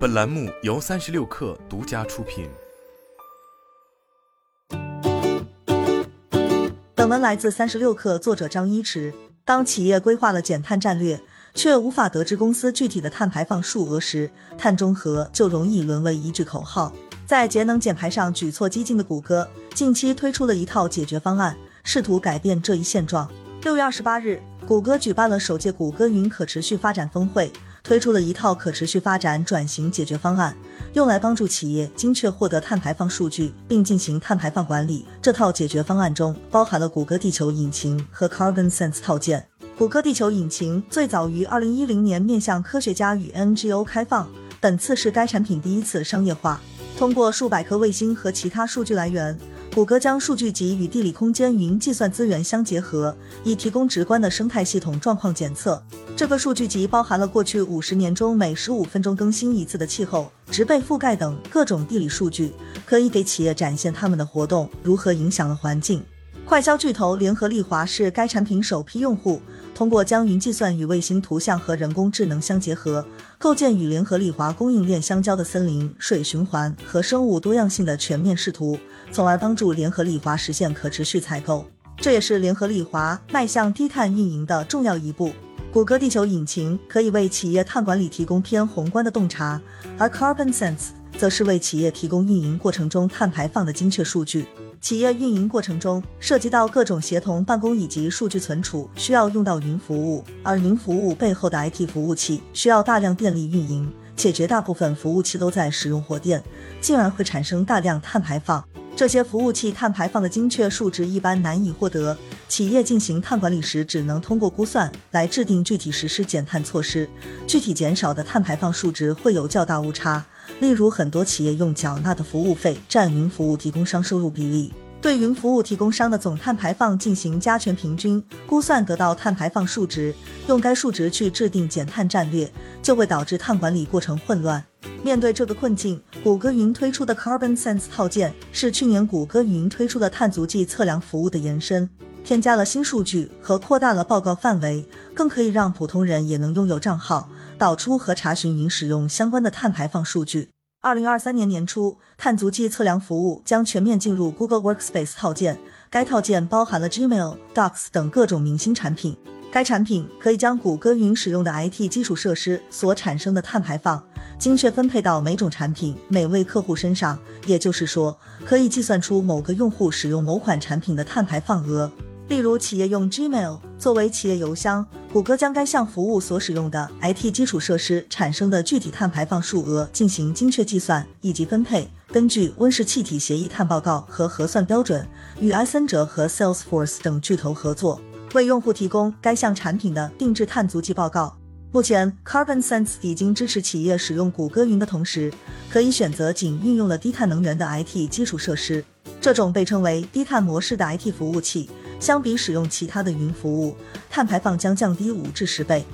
本栏目由三十六氪独家出品。本文来自三十六氪，作者张一驰。当企业规划了减碳战略，却无法得知公司具体的碳排放数额时，碳中和就容易沦为一句口号。在节能减排上举措激进的谷歌，近期推出了一套解决方案，试图改变这一现状。六月二十八日，谷歌举办了首届谷歌云可持续发展峰会，推出了一套可持续发展转型解决方案，用来帮助企业精确获得碳排放数据，并进行碳排放管理。这套解决方案中包含了谷歌地球引擎和 Carbon Sense 套件。谷歌地球引擎最早于二零一零年面向科学家与 NGO 开放，本次是该产品第一次商业化。通过数百颗卫星和其他数据来源。谷歌将数据集与地理空间云计算资源相结合，以提供直观的生态系统状况检测。这个数据集包含了过去五十年中每十五分钟更新一次的气候、植被覆盖等各种地理数据，可以给企业展现他们的活动如何影响了环境。快消巨头联合利华是该产品首批用户。通过将云计算与卫星图像和人工智能相结合，构建与联合利华供应链相交的森林、水循环和生物多样性的全面视图，从而帮助联合利华实现可持续采购。这也是联合利华迈向低碳运营的重要一步。谷歌地球引擎可以为企业碳管理提供偏宏观的洞察，而 Carbon Sense 则是为企业提供运营过程中碳排放的精确数据。企业运营过程中涉及到各种协同办公以及数据存储，需要用到云服务，而云服务背后的 IT 服务器需要大量电力运营，且绝大部分服务器都在使用火电，进而会产生大量碳排放。这些服务器碳排放的精确数值一般难以获得，企业进行碳管理时只能通过估算来制定具体实施减碳措施，具体减少的碳排放数值会有较大误差。例如，很多企业用缴纳的服务费占云服务提供商收入比例，对云服务提供商的总碳排放进行加权平均估算，得到碳排放数值，用该数值去制定减碳战略，就会导致碳管理过程混乱。面对这个困境，谷歌云推出的 Carbon Sense 套件是去年谷歌云推出的碳足迹测量服务的延伸，添加了新数据和扩大了报告范围，更可以让普通人也能拥有账号。导出和查询云使用相关的碳排放数据。二零二三年年初，碳足迹测量服务将全面进入 Google Workspace 套件。该套件包含了 Gmail、Docs 等各种明星产品。该产品可以将谷歌云使用的 IT 基础设施所产生的碳排放精确分配到每种产品、每位客户身上。也就是说，可以计算出某个用户使用某款产品的碳排放额。例如，企业用 Gmail 作为企业邮箱，谷歌将该项服务所使用的 IT 基础设施产生的具体碳排放数额进行精确计算以及分配。根据温室气体协议碳报告和核算标准，与埃森哲和 Salesforce 等巨头合作，为用户提供该项产品的定制碳足迹报告。目前，Carbon Sense 已经支持企业使用谷歌云的同时，可以选择仅运用了低碳能源的 IT 基础设施。这种被称为低碳模式的 IT 服务器。相比使用其他的云服务，碳排放将降低五至十倍。